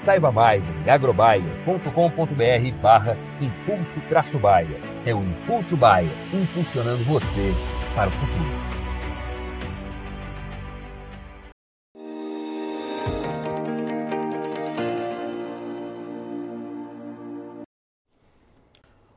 Saiba mais em agrobaia.com.br barra Impulso Traço Baia. É o Impulso Baia, impulsionando você para o futuro.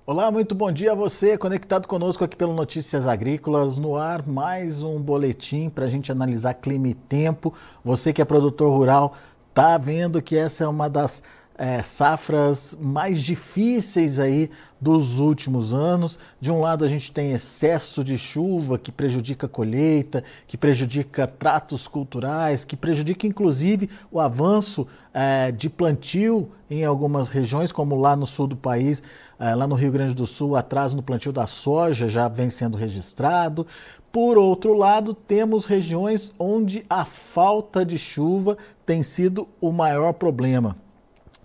Olá, muito bom dia a você, conectado conosco aqui pelo Notícias Agrícolas, no ar mais um boletim para a gente analisar clima e tempo. Você que é produtor rural, está vendo que essa é uma das é, safras mais difíceis aí dos últimos anos. De um lado a gente tem excesso de chuva que prejudica a colheita, que prejudica tratos culturais, que prejudica inclusive o avanço é, de plantio em algumas regiões, como lá no sul do país, é, lá no Rio Grande do Sul, atraso no plantio da soja já vem sendo registrado. Por outro lado, temos regiões onde a falta de chuva tem sido o maior problema.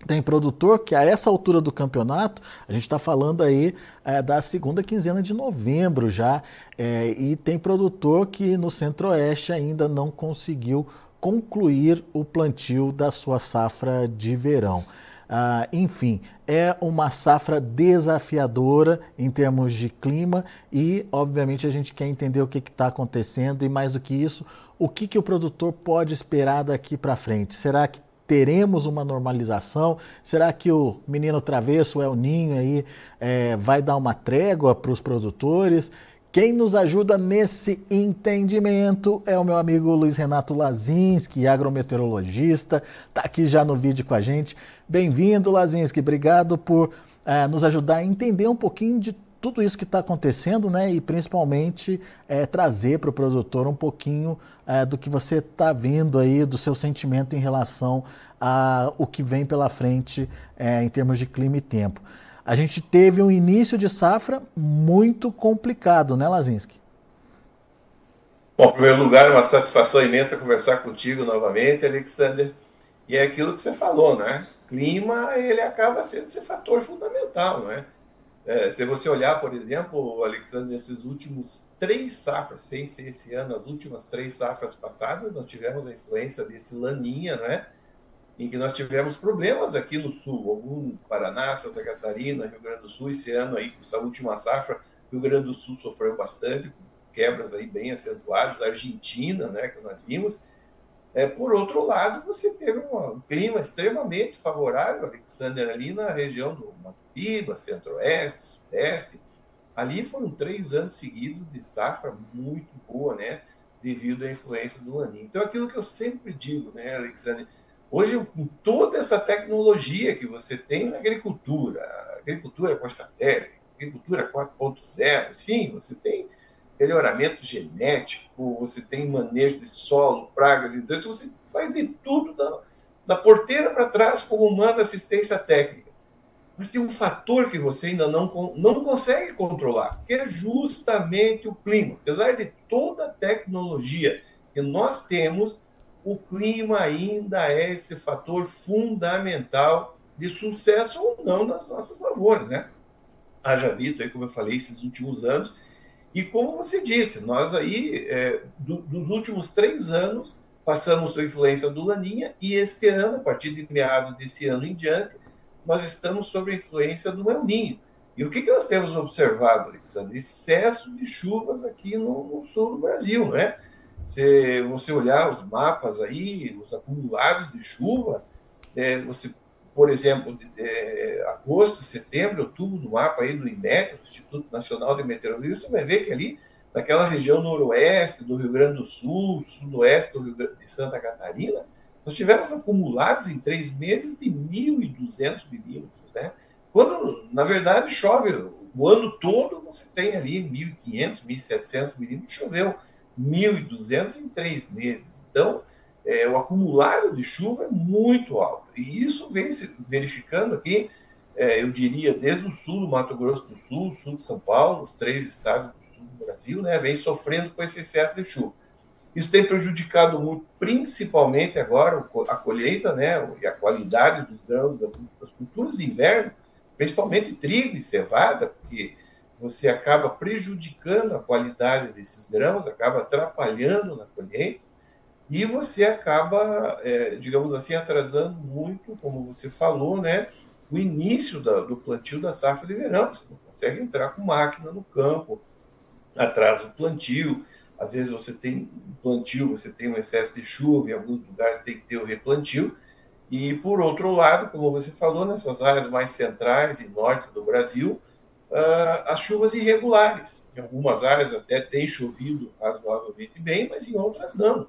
Tem produtor que a essa altura do campeonato, a gente está falando aí é, da segunda quinzena de novembro já, é, e tem produtor que no centro-oeste ainda não conseguiu concluir o plantio da sua safra de verão. Ah, enfim, é uma safra desafiadora em termos de clima e, obviamente, a gente quer entender o que está acontecendo e, mais do que isso, o que, que o produtor pode esperar daqui para frente. Será que teremos uma normalização? Será que o menino travesso, o El Ninho, aí, é, vai dar uma trégua para os produtores? Quem nos ajuda nesse entendimento é o meu amigo Luiz Renato Lazinski, agrometeorologista, está aqui já no vídeo com a gente. Bem-vindo, Lazinski, obrigado por uh, nos ajudar a entender um pouquinho de tudo isso que está acontecendo, né? E principalmente é, trazer para o produtor um pouquinho é, do que você está vendo aí, do seu sentimento em relação a o que vem pela frente é, em termos de clima e tempo. A gente teve um início de safra muito complicado, né, Lazinski? Bom, em primeiro lugar, é uma satisfação imensa conversar contigo novamente, Alexander. E é aquilo que você falou, né? Clima, ele acaba sendo esse fator fundamental, não é? É se você olhar, por exemplo, Alexander, nesses últimos três safras, sem ser esse ano, as últimas três safras passadas, nós tivemos a influência desse laninha, não é? em que nós tivemos problemas aqui no sul, algum Paraná, Santa Catarina, Rio Grande do Sul, esse ano aí, com essa última safra, Rio Grande do Sul sofreu bastante, quebras aí bem acentuadas, Argentina, né, que nós vimos. É, por outro lado, você teve um clima extremamente favorável, Alexander, ali na região do Matupiba, Centro-Oeste, Sudeste. Ali foram três anos seguidos de safra muito boa, né, devido à influência do Laninho. Então, aquilo que eu sempre digo, né, Alexander, Hoje, com toda essa tecnologia que você tem na agricultura, agricultura por satélite, agricultura 4.0, sim, você tem melhoramento genético, você tem manejo de solo, pragas e doenças, você faz de tudo da, da porteira para trás como humano assistência técnica. Mas tem um fator que você ainda não, não consegue controlar, que é justamente o clima. Apesar de toda a tecnologia que nós temos, o clima ainda é esse fator fundamental de sucesso ou não das nossas lavouras, né? Haja visto aí, como eu falei, esses últimos anos. E como você disse, nós aí, é, do, dos últimos três anos, passamos a influência do Laninha e este ano, a partir de meados desse ano em diante, nós estamos sob a influência do El Ninho. E o que, que nós temos observado, Alexandre? Excesso de chuvas aqui no, no sul do Brasil, né? Se você olhar os mapas aí, os acumulados de chuva, é, você por exemplo, de, de, agosto, setembro, outubro, no mapa aí do INMET, do Instituto Nacional de Meteorologia, você vai ver que ali, naquela região noroeste do Rio Grande do Sul, sudoeste do Rio Grande, de Santa Catarina, nós tivemos acumulados em três meses de 1.200 milímetros, né? Quando, na verdade, chove o ano todo, você tem ali 1.500, 1.700 milímetros, choveu 1.200 em três meses. Então, é, o acumulado de chuva é muito alto. E isso vem se verificando aqui, é, eu diria, desde o sul do Mato Grosso do Sul, sul de São Paulo, os três estados do sul do Brasil, né, vem sofrendo com esse excesso de chuva. Isso tem prejudicado muito, principalmente agora, a colheita né, e a qualidade dos grãos das culturas de inverno, principalmente trigo e cevada, porque você acaba prejudicando a qualidade desses grãos, acaba atrapalhando na colheita, e você acaba, é, digamos assim, atrasando muito, como você falou, né, o início da, do plantio da safra de verão. Você não consegue entrar com máquina no campo, atrasa o plantio. Às vezes você tem plantio, você tem um excesso de chuva, em alguns lugares tem que ter o replantio. E, por outro lado, como você falou, nessas áreas mais centrais e norte do Brasil, uh, as chuvas irregulares. Em algumas áreas até tem chovido razoavelmente bem, mas em outras não.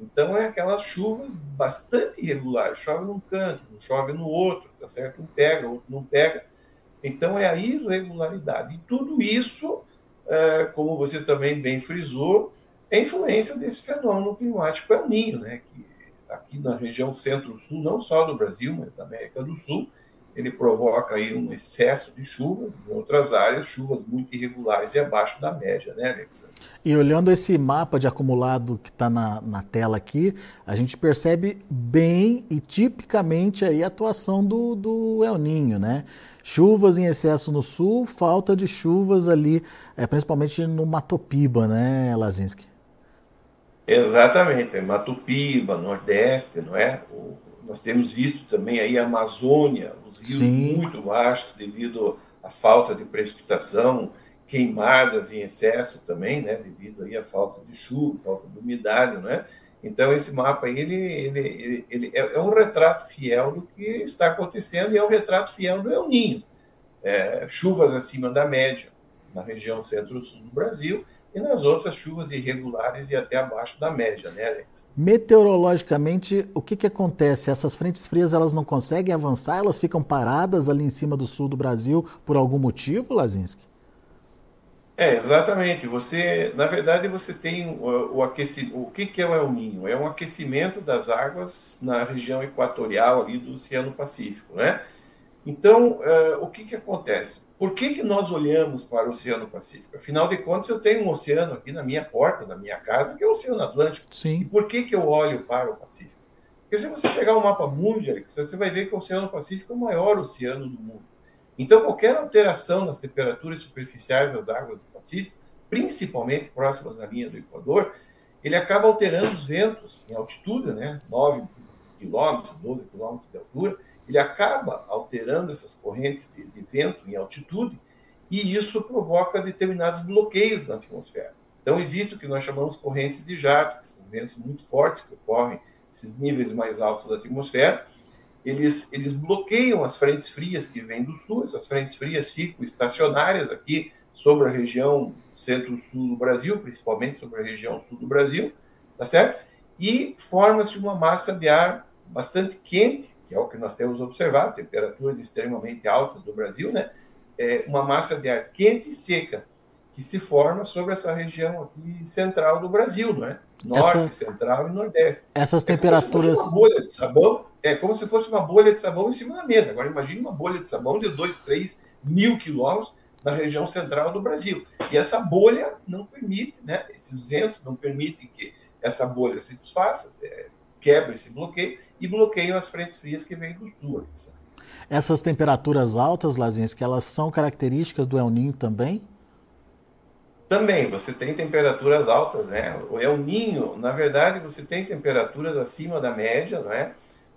Então é aquelas chuvas bastante irregulares, chove num canto, chove no outro, tá certo? Um pega, outro não pega. Então é a irregularidade. E tudo isso, é, como você também bem frisou, é influência desse fenômeno climático El Ninho, né? Que aqui na região centro-sul, não só do Brasil, mas da América do Sul, ele provoca aí um excesso de chuvas, em outras áreas, chuvas muito irregulares e abaixo da média, né, Alexandre? E olhando esse mapa de acumulado que está na, na tela aqui, a gente percebe bem e tipicamente aí a atuação do, do El Ninho, né? Chuvas em excesso no sul, falta de chuvas ali, é, principalmente no Matopiba, né, Lazinski? Exatamente, Matopiba, Nordeste, não é? O, nós temos visto também aí a Amazônia, os rios Sim. muito baixos devido à falta de precipitação, queimadas em excesso também, né, devido aí à falta de chuva, falta de umidade, não é? Então esse mapa aí, ele, ele, ele, ele é, é, um retrato fiel do que está acontecendo e é um retrato fiel do El Ninho. É, chuvas acima da média na região centro-sul do Brasil e nas outras chuvas irregulares e até abaixo da média, né, Alex? Meteorologicamente, o que, que acontece? Essas frentes frias elas não conseguem avançar, elas ficam paradas ali em cima do sul do Brasil por algum motivo, Lazinski? É, exatamente. Você, na verdade, você tem o, o aquecimento. O que, que é o El Ninho? É um aquecimento das águas na região equatorial ali do Oceano Pacífico, né? Então, uh, o que, que acontece? Por que, que nós olhamos para o Oceano Pacífico? Afinal de contas, eu tenho um oceano aqui na minha porta, na minha casa, que é o Oceano Atlântico. Sim. E por que, que eu olho para o Pacífico? Porque se você pegar o mapa mundi, você vai ver que o Oceano Pacífico é o maior oceano do mundo. Então, qualquer alteração nas temperaturas superficiais das águas do Pacífico, principalmente próximas à linha do Equador, ele acaba alterando os ventos em altitude, né? 9 quilômetros, 12 quilômetros de altura, ele acaba alterando essas correntes de, de vento em altitude e isso provoca determinados bloqueios na atmosfera. Então, existe o que nós chamamos correntes de jato, que são ventos muito fortes que ocorrem esses níveis mais altos da atmosfera. Eles, eles bloqueiam as frentes frias que vêm do sul, essas frentes frias ficam estacionárias aqui sobre a região centro-sul do Brasil, principalmente sobre a região sul do Brasil, tá certo? E forma-se uma massa de ar bastante quente que é o que nós temos observado, temperaturas extremamente altas do Brasil, né? É uma massa de ar quente e seca que se forma sobre essa região aqui central do Brasil, não é? Norte, essa, central e nordeste. Essas é temperaturas. uma bolha de sabão, é como se fosse uma bolha de sabão em cima da mesa. Agora imagine uma bolha de sabão de 2, 3 mil quilômetros na região central do Brasil. E essa bolha não permite, né? Esses ventos não permitem que essa bolha se desfaça, é, quebre esse bloqueio e bloqueiam as frentes frias que vêm do sul. Essas temperaturas altas, Lazinhas, que elas são características do El Ninho também? Também, você tem temperaturas altas, né? O El Ninho, na verdade, você tem temperaturas acima da média, não é?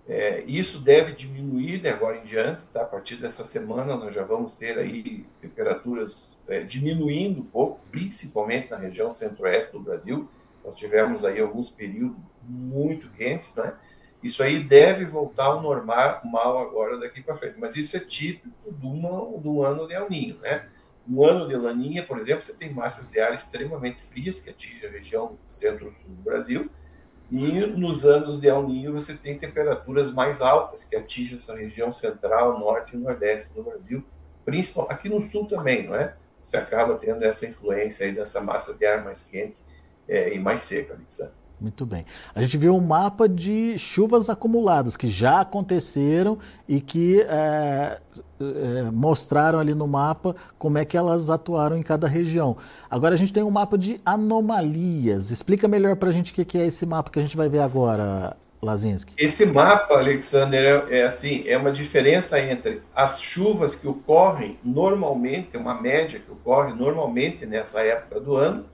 é isso deve diminuir de agora em diante, tá? A partir dessa semana nós já vamos ter aí temperaturas é, diminuindo um pouco, principalmente na região centro-oeste do Brasil. Nós tivemos aí alguns períodos muito quentes, não é? Isso aí deve voltar ao normal agora daqui para frente. Mas isso é típico do, ano de El Ninho, né? No ano de Laninha, por exemplo, você tem massas de ar extremamente frias que atingem a região centro-sul do Brasil, e nos anos de El Ninho você tem temperaturas mais altas que atingem essa região central, norte e nordeste do Brasil, principalmente aqui no sul também, não é? Você acaba tendo essa influência aí dessa massa de ar mais quente é, e mais seca, Alexandre. Muito bem. A gente viu um mapa de chuvas acumuladas que já aconteceram e que é, é, mostraram ali no mapa como é que elas atuaram em cada região. Agora a gente tem um mapa de anomalias. Explica melhor para a gente o que é esse mapa que a gente vai ver agora, Lazinski. Esse mapa, Alexander, é, é assim, é uma diferença entre as chuvas que ocorrem normalmente, uma média que ocorre normalmente nessa época do ano,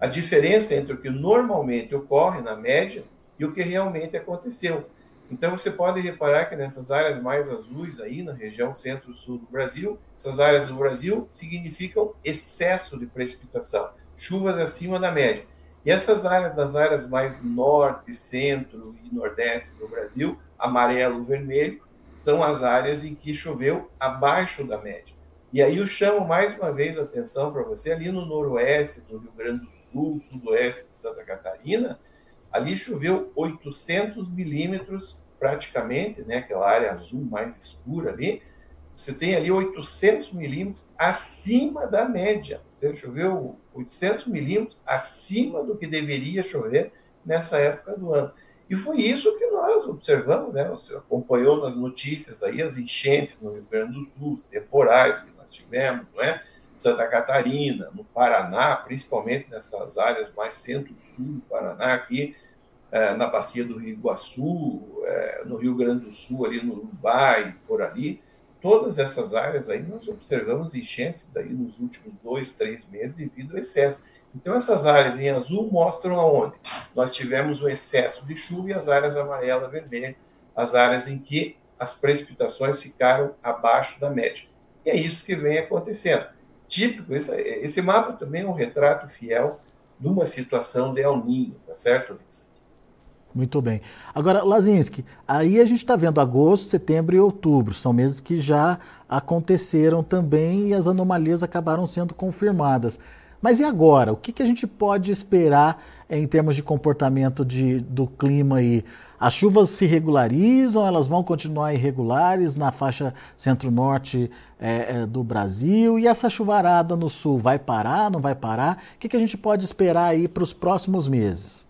a diferença entre o que normalmente ocorre na média e o que realmente aconteceu. Então você pode reparar que nessas áreas mais azuis aí na região centro-sul do Brasil, essas áreas do Brasil significam excesso de precipitação, chuvas acima da média. E essas áreas das áreas mais norte, centro e nordeste do Brasil, amarelo, vermelho, são as áreas em que choveu abaixo da média. E aí eu chamo mais uma vez a atenção para você ali no noroeste do Rio Grande do Sul, sudoeste de Santa Catarina, ali choveu 800 milímetros praticamente, né, aquela área azul mais escura ali, você tem ali 800 milímetros acima da média. Você choveu 800 milímetros acima do que deveria chover nessa época do ano. E foi isso que nós observamos, né? Você acompanhou nas notícias aí as enchentes no Rio Grande do Sul, os temporais que nós tivemos, não é? Santa Catarina, no Paraná, principalmente nessas áreas mais centro-sul do Paraná, aqui é, na bacia do Rio Iguaçu, é, no Rio Grande do Sul, ali no Uruguai, por ali, todas essas áreas aí nós observamos enchentes daí nos últimos dois, três meses devido ao excesso. Então essas áreas em azul mostram aonde nós tivemos um excesso de chuva e as áreas amarela, vermelha, as áreas em que as precipitações ficaram abaixo da média. E é isso que vem acontecendo. Típico, isso, esse mapa também é um retrato fiel de uma situação de El Ninho, tá certo, Vicente? Muito bem. Agora, Lazinski, aí a gente está vendo agosto, setembro e outubro, são meses que já aconteceram também e as anomalias acabaram sendo confirmadas. Mas e agora? O que, que a gente pode esperar em termos de comportamento de, do clima aí? As chuvas se regularizam, elas vão continuar irregulares na faixa centro-norte é, é, do Brasil. E essa chuvarada no sul vai parar, não vai parar? O que, que a gente pode esperar aí para os próximos meses?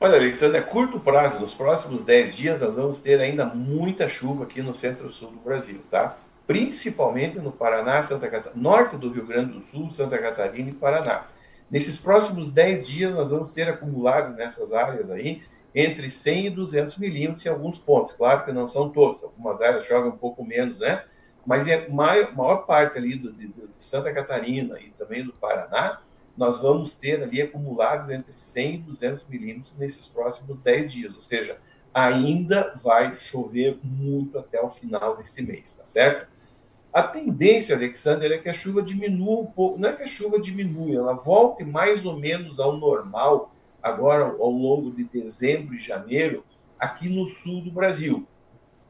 Olha, Alexandre, a curto prazo, nos próximos 10 dias, nós vamos ter ainda muita chuva aqui no centro-sul do Brasil, tá? Principalmente no Paraná, Santa Catarina, norte do Rio Grande do Sul, Santa Catarina e Paraná. Nesses próximos 10 dias, nós vamos ter acumulados nessas áreas aí entre 100 e 200 milímetros em alguns pontos. Claro que não são todos, algumas áreas jogam um pouco menos, né? Mas a maior, maior parte ali do, de, de, Santa Catarina e também do Paraná, nós vamos ter ali acumulados entre 100 e 200 milímetros nesses próximos 10 dias, ou seja, ainda vai chover muito até o final desse mês, tá certo? A tendência, Alexander, é que a chuva diminua um pouco, não é que a chuva diminua, ela volte mais ou menos ao normal agora ao longo de dezembro e janeiro aqui no sul do Brasil,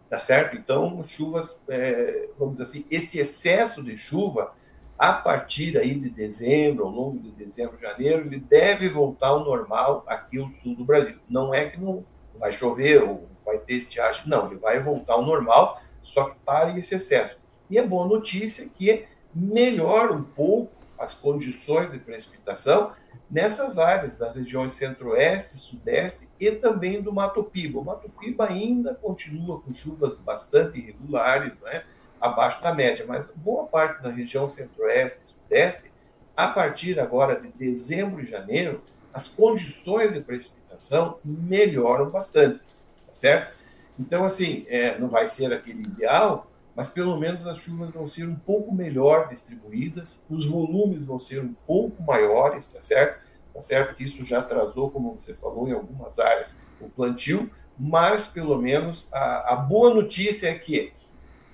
tá certo? Então, chuvas, é, vamos dizer assim, esse excesso de chuva a partir aí de dezembro, ao longo de dezembro, janeiro, ele deve voltar ao normal aqui no sul do Brasil. Não é que não vai chover ou vai ter estiagem, não, ele vai voltar ao normal, só que para esse excesso. E a boa notícia é que melhora um pouco as condições de precipitação nessas áreas das regiões centro-oeste, sudeste e também do Mato Piba. O Mato Piba ainda continua com chuvas bastante irregulares, né, abaixo da média, mas boa parte da região centro-oeste e sudeste, a partir agora de dezembro e janeiro, as condições de precipitação melhoram bastante, tá certo? Então, assim, é, não vai ser aquele ideal, mas pelo menos as chuvas vão ser um pouco melhor distribuídas, os volumes vão ser um pouco maiores, tá certo? Tá certo que isso já atrasou, como você falou, em algumas áreas o plantio, mas pelo menos a, a boa notícia é que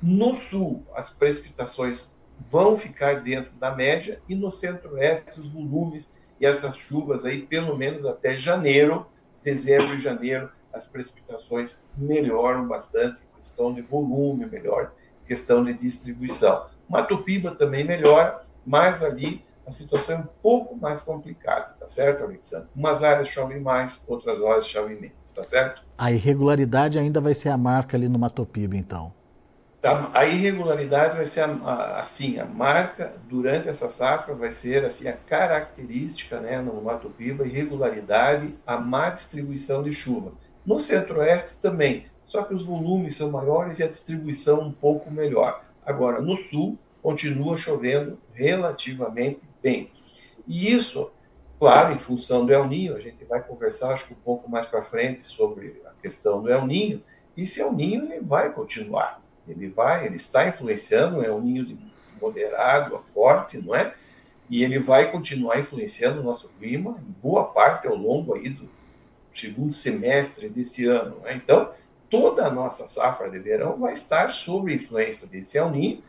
no sul as precipitações vão ficar dentro da média e no centro-oeste os volumes e essas chuvas aí, pelo menos até janeiro, dezembro e janeiro, as precipitações melhoram bastante, questão de volume melhor, questão de distribuição. Mato Piba também melhora, mas ali a situação é um pouco mais complicada, tá certo, Alexandre? Umas áreas chovem mais, outras áreas chovem menos, tá certo? A irregularidade ainda vai ser a marca ali no Mato Piba, então. Tá, a irregularidade vai ser a, a, assim, a marca durante essa safra vai ser assim a característica, né, no Mato Piba, irregularidade, a má distribuição de chuva. No Centro-Oeste também, só que os volumes são maiores e a distribuição um pouco melhor. Agora, no Sul, continua chovendo relativamente bem. E isso, claro, em função do El Ninho, a gente vai conversar, acho que um pouco mais para frente, sobre a questão do El Ninho, esse El Ninho ele vai continuar. Ele vai, ele está influenciando, é um ninho de moderado a forte, não é? E ele vai continuar influenciando o nosso clima em boa parte ao longo aí do segundo semestre desse ano. Né? Então, toda a nossa safra de verão vai estar sob influência desse El Ninho,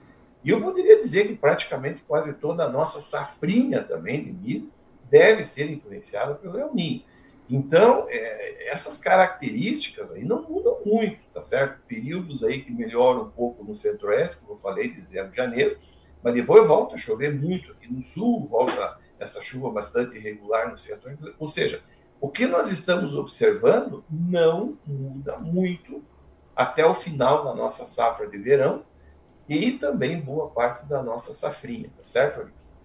e eu poderia dizer que praticamente quase toda a nossa safrinha também de milho deve ser influenciada pelo El Ninho. Então, é, essas características aí não mudam muito, tá certo? Períodos aí que melhoram um pouco no centro-oeste, como eu falei, de 0 de janeiro, mas depois volta a chover muito aqui no sul, volta essa chuva bastante irregular no centro. Ou seja, o que nós estamos observando não muda muito até o final da nossa safra de verão e também boa parte da nossa safrinha, tá certo, Alex?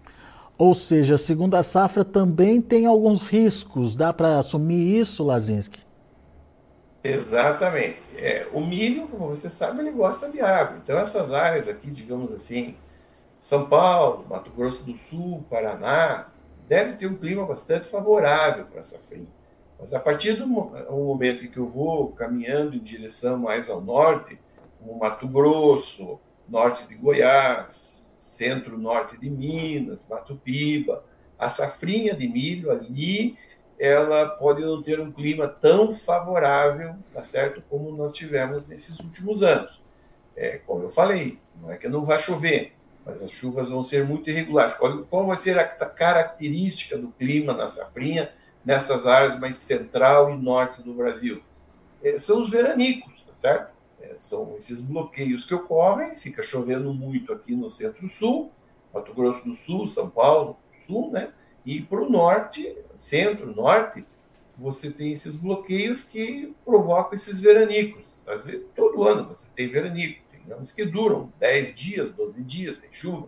Ou seja, a segunda safra também tem alguns riscos. Dá para assumir isso, Lazinski? Exatamente. É, o milho, como você sabe, ele gosta de água. Então, essas áreas aqui, digamos assim, São Paulo, Mato Grosso do Sul, Paraná, deve ter um clima bastante favorável para safrinha. Mas a partir do momento em que eu vou caminhando em direção mais ao norte, como Mato Grosso, norte de Goiás, centro-norte de Minas, Mato Piba, a safrinha de milho ali, ela pode não ter um clima tão favorável, tá certo, como nós tivemos nesses últimos anos. É, como eu falei, não é que não vai chover, mas as chuvas vão ser muito irregulares. Qual, vai ser a característica do clima na safrinha nessas áreas mais central e norte do Brasil? É, são os veranicos, tá certo? É, são esses bloqueios que ocorrem, fica chovendo muito aqui no centro-sul, Mato Grosso do Sul, São Paulo, sul, né? E para o norte, centro-norte, você tem esses bloqueios que provocam esses veranicos. Todo ano você tem veranico. Tem anos que duram 10 dias, 12 dias sem chuva.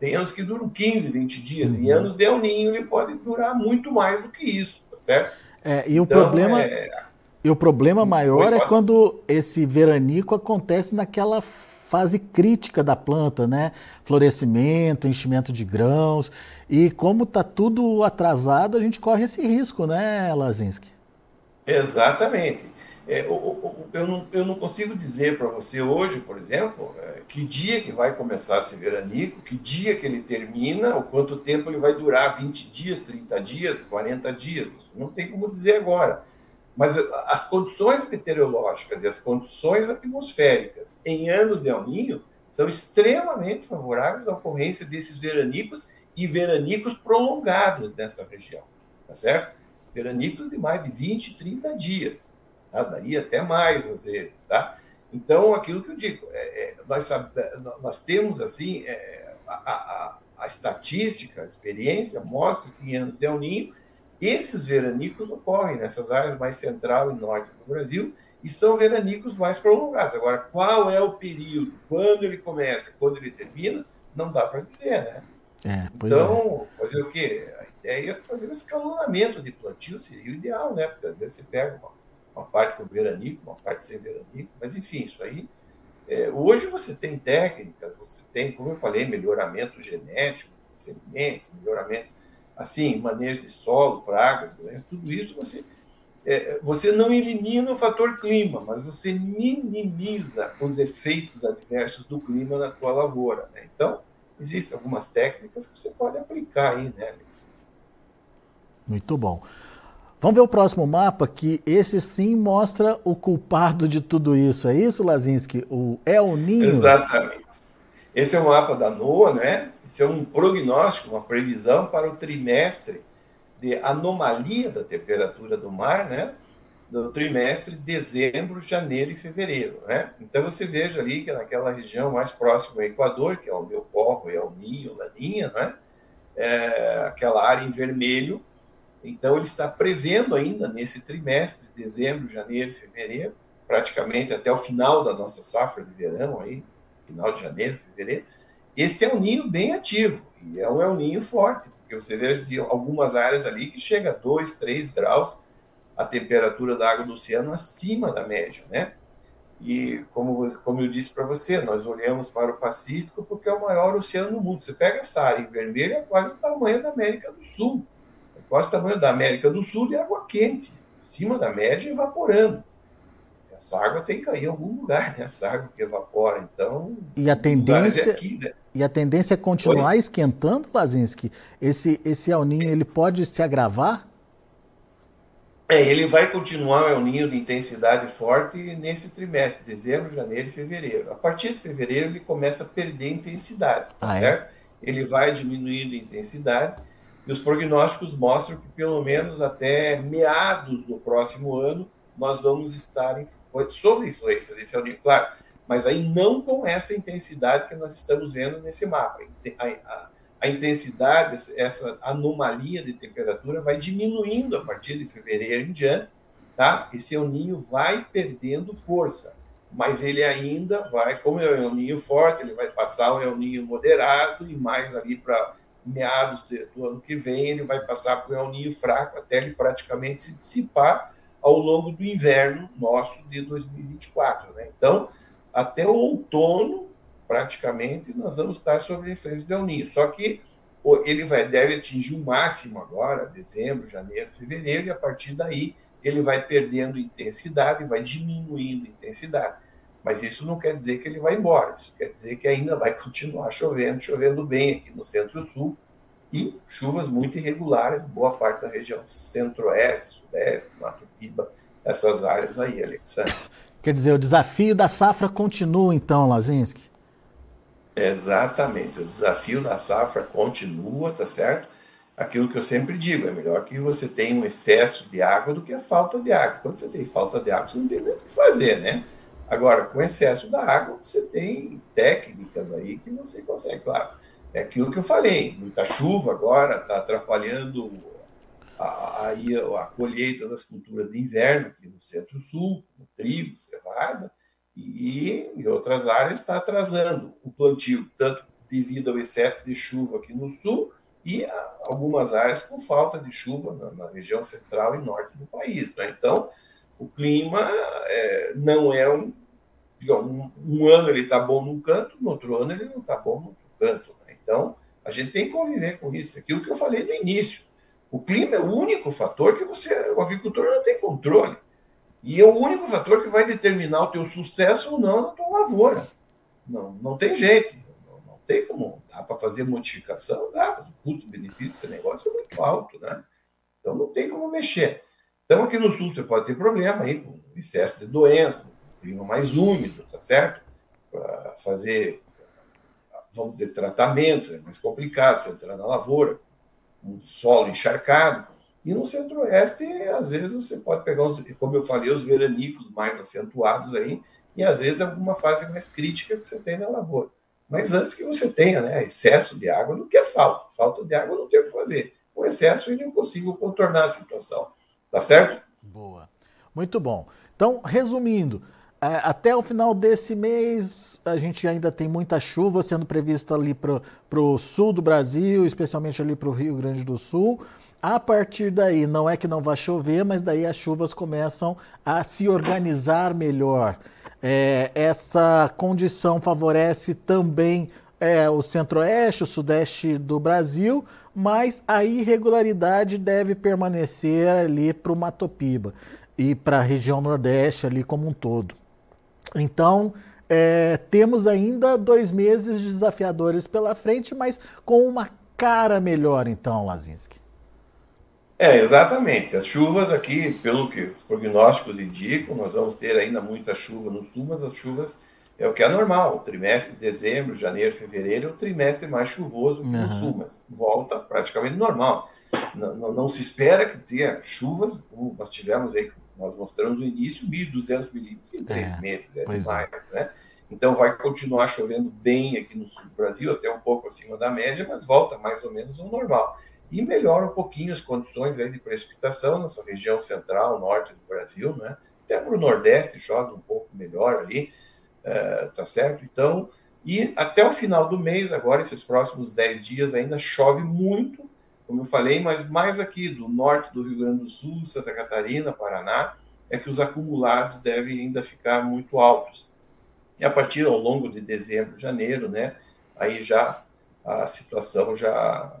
Tem anos que duram 15, 20 dias. Uhum. Em anos de El Ninho, ele pode durar muito mais do que isso, tá certo? É, e o então, problema. É, e o problema maior é quando esse veranico acontece naquela fase crítica da planta, né? Florescimento, enchimento de grãos. E como está tudo atrasado, a gente corre esse risco, né, Lazinski? Exatamente. É, eu, não, eu não consigo dizer para você hoje, por exemplo, é, que dia que vai começar esse veranico, que dia que ele termina, ou quanto tempo ele vai durar, 20 dias, 30 dias, 40 dias. Não tem como dizer agora. Mas as condições meteorológicas e as condições atmosféricas em anos de El Ninho são extremamente favoráveis à ocorrência desses veranicos e veranicos prolongados nessa região, tá certo? Veranicos de mais de 20, 30 dias, tá? daí até mais às vezes, tá? Então, aquilo que eu digo, é, é, nós, nós, temos assim, é, a, a, a, estatística, a experiência mostra que em anos de El Ninho esses veranicos ocorrem nessas áreas mais central e norte do Brasil e são veranicos mais prolongados. Agora, qual é o período? Quando ele começa, quando ele termina? Não dá para dizer, né? É, então, é. fazer o quê? A ideia é fazer um escalonamento de plantio seria o ideal, né? Porque às vezes você pega uma, uma parte com veranico, uma parte sem veranico, mas enfim, isso aí. É, hoje você tem técnicas, você tem, como eu falei, melhoramento genético, sementes, melhoramento assim, manejo de solo, pragas, tudo isso você, é, você não elimina o fator clima, mas você minimiza os efeitos adversos do clima na tua lavoura. Né? Então, existem algumas técnicas que você pode aplicar aí, né, Alex? Muito bom. Vamos ver o próximo mapa, que esse sim mostra o culpado de tudo isso. É isso, Lazinski? O El Ninho? Exatamente. Esse é o mapa da NOAA, né? Esse é um prognóstico, uma previsão para o trimestre de anomalia da temperatura do mar, né? do trimestre dezembro, janeiro e fevereiro. Né? Então você veja ali que naquela região mais próxima ao Equador, que é o Belporro, é o Ninho, Laninha, né? É, aquela área em vermelho, então ele está prevendo ainda nesse trimestre, dezembro, janeiro fevereiro, praticamente até o final da nossa safra de verão, aí, final de janeiro, fevereiro, esse é um ninho bem ativo, e é um El Ninho forte, porque você vê de algumas áreas ali que chega a 2, 3 graus a temperatura da água do oceano acima da média, né? E como, como eu disse para você, nós olhamos para o Pacífico porque é o maior oceano do mundo. Você pega essa área em vermelho, é quase o tamanho da América do Sul. É quase o tamanho da América do Sul de água quente, acima da média evaporando. Essa água tem que cair em algum lugar, né? Essa água que evapora, então. E a tendência, é aqui, né? e a tendência é continuar Oi? esquentando, Lazinski? Esse, esse El Ninho, ele pode se agravar? É, ele vai continuar o ninho de intensidade forte nesse trimestre, dezembro, janeiro e fevereiro. A partir de fevereiro ele começa a perder intensidade, tá ah, é? certo? É? Ele vai diminuindo a intensidade e os prognósticos mostram que pelo menos até meados do próximo ano nós vamos estar em, sob influência desse El claro, mas aí não com essa intensidade que nós estamos vendo nesse mapa. A, a, a intensidade, essa anomalia de temperatura vai diminuindo a partir de fevereiro em diante, tá? Esse El vai perdendo força, mas ele ainda vai, como é um El forte, ele vai passar um El moderado e mais ali para meados do ano que vem ele vai passar o El Ninho fraco até ele praticamente se dissipar ao longo do inverno nosso de 2024, né? Então, até o outono praticamente, nós vamos estar sobre a influência do El Ninho. Só que ele vai, deve atingir o um máximo agora, dezembro, janeiro, fevereiro, e a partir daí ele vai perdendo intensidade, vai diminuindo intensidade. Mas isso não quer dizer que ele vai embora, isso quer dizer que ainda vai continuar chovendo, chovendo bem aqui no centro-sul, e chuvas muito irregulares, boa parte da região centro-oeste, sudeste, Mato Piba, essas áreas aí, Alexandre. Quer dizer, o desafio da safra continua então, Lazinski? Exatamente. O desafio da safra continua, tá certo? Aquilo que eu sempre digo, é melhor que você tenha um excesso de água do que a falta de água. Quando você tem falta de água, você não tem muito o que fazer, né? Agora, com excesso da água, você tem técnicas aí que você consegue, claro. É aquilo que eu falei, muita chuva agora está atrapalhando a, a, a, colheita das culturas de inverno aqui no centro-sul, trigo, cevada, e em outras áreas está atrasando o plantio, tanto devido ao excesso de chuva aqui no sul e algumas áreas com falta de chuva na, na região central e norte do país. Né? Então, o clima é, não é um, digamos, um, ano ele está bom num canto, no outro ano ele não está bom no outro canto. Né? Então, a gente tem que conviver com isso. Aquilo que eu falei no início. O clima é o único fator que você, o agricultor não tem controle. E é o único fator que vai determinar o teu sucesso ou não na tua lavoura. Não, não tem jeito. Não, não tem como. Dá para fazer modificação? Dá, o custo-benefício desse negócio é muito alto, né? Então não tem como mexer. Então aqui no sul você pode ter problema aí com excesso de doença, um clima mais úmido, tá certo? Para fazer, vamos dizer, tratamentos, é mais complicado você entrar na lavoura, um solo encharcado. E no centro-oeste, às vezes, você pode pegar, os, como eu falei, os veranicos mais acentuados aí, e às vezes alguma fase mais crítica que você tem na lavoura. Mas antes que você tenha né, excesso de água, não quer falta. Falta de água não tem o que fazer. Com excesso, eu não consigo contornar a situação. Tá certo? Boa. Muito bom. Então, resumindo, é, até o final desse mês, a gente ainda tem muita chuva sendo prevista ali para o sul do Brasil, especialmente ali para o Rio Grande do Sul. A partir daí, não é que não vai chover, mas daí as chuvas começam a se organizar melhor. É, essa condição favorece também é, o centro-oeste, o sudeste do Brasil, mas a irregularidade deve permanecer ali para o Matopiba e para a região nordeste ali como um todo. Então, é, temos ainda dois meses desafiadores pela frente, mas com uma cara melhor, então, Lazinski. É, exatamente. As chuvas aqui, pelo que os prognósticos indicam, nós vamos ter ainda muita chuva no sul, mas as chuvas é o que é normal. O trimestre de dezembro, janeiro, fevereiro é o trimestre mais chuvoso uhum. no sul, mas volta praticamente normal. Não, não, não, se espera que tenha chuvas, como nós tivemos aí Nós mostramos no início 1.200 milímetros em três é, meses, é demais, é. né? Então vai continuar chovendo bem aqui no sul do Brasil, até um pouco acima da média, mas volta mais ou menos ao normal. E melhora um pouquinho as condições aí de precipitação nessa região central, norte do Brasil, né? Até para o Nordeste chove um pouco melhor ali, uh, tá certo? Então, e até o final do mês, agora, esses próximos 10 dias, ainda chove muito, como eu falei, mas mais aqui do norte do Rio Grande do Sul, Santa Catarina, Paraná, é que os acumulados devem ainda ficar muito altos. E a partir ao longo de dezembro, janeiro, né, aí já a situação já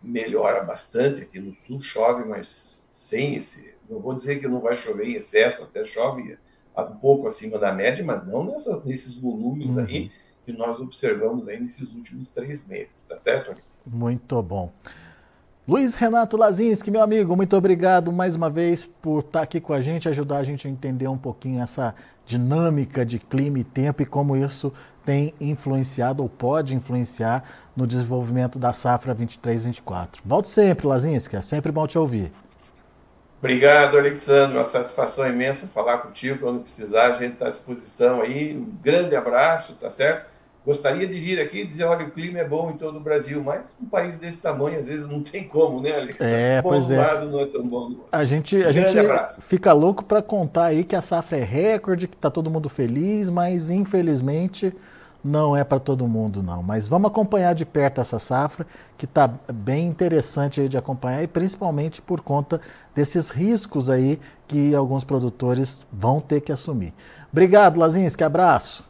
melhora bastante aqui no sul, chove, mas sem esse, não vou dizer que não vai chover em excesso, até chove um pouco acima da média, mas não nessa, nesses volumes uhum. aí que nós observamos aí nesses últimos três meses, tá certo, Alex? Muito bom. Luiz Renato Lazinski, meu amigo, muito obrigado mais uma vez por estar aqui com a gente, ajudar a gente a entender um pouquinho essa dinâmica de clima e tempo e como isso tem influenciado ou pode influenciar no desenvolvimento da safra 23-24. Volte sempre, Lazinski, é sempre bom te ouvir. Obrigado, Alexandre. Uma satisfação imensa falar contigo. Quando precisar, a gente está à disposição aí. Um grande abraço, tá certo? Gostaria de vir aqui e dizer, olha, o clima é bom em todo o Brasil, mas um país desse tamanho, às vezes, não tem como, né, Alex? É, bom pois é. Lado não é tão bom. A gente, a gente fica louco para contar aí que a safra é recorde, que está todo mundo feliz, mas infelizmente não é para todo mundo não. Mas vamos acompanhar de perto essa safra, que está bem interessante de acompanhar e principalmente por conta desses riscos aí que alguns produtores vão ter que assumir. Obrigado, Lazinski, abraço.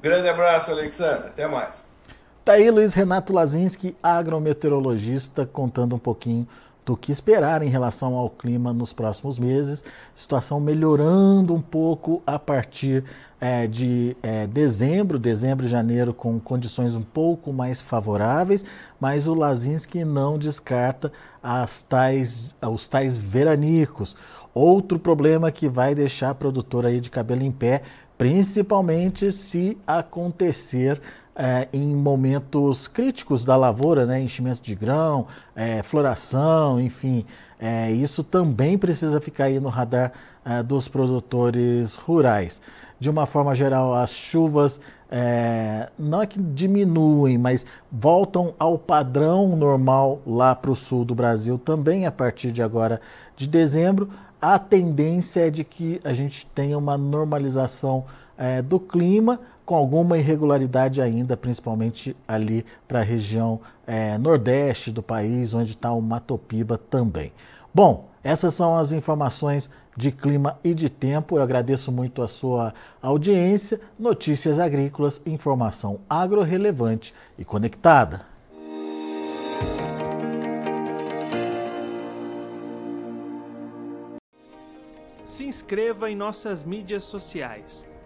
Grande abraço, Alexandre. Até mais. Tá aí Luiz Renato Lazinski, agrometeorologista, contando um pouquinho do que esperar em relação ao clima nos próximos meses. Situação melhorando um pouco a partir é, de é, dezembro, dezembro e janeiro, com condições um pouco mais favoráveis, mas o Lazinski não descarta as tais, os tais veranicos. Outro problema que vai deixar a produtora aí de cabelo em pé principalmente se acontecer é, em momentos críticos da lavoura, né, enchimento de grão, é, floração, enfim, é, isso também precisa ficar aí no radar é, dos produtores rurais. De uma forma geral, as chuvas é, não é que diminuem, mas voltam ao padrão normal lá para o sul do Brasil também a partir de agora de dezembro a tendência é de que a gente tenha uma normalização é, do clima, com alguma irregularidade ainda, principalmente ali para a região é, nordeste do país, onde está o Matopiba também. Bom, essas são as informações de clima e de tempo. Eu agradeço muito a sua audiência. Notícias agrícolas, informação agro-relevante e conectada. se inscreva em nossas mídias sociais.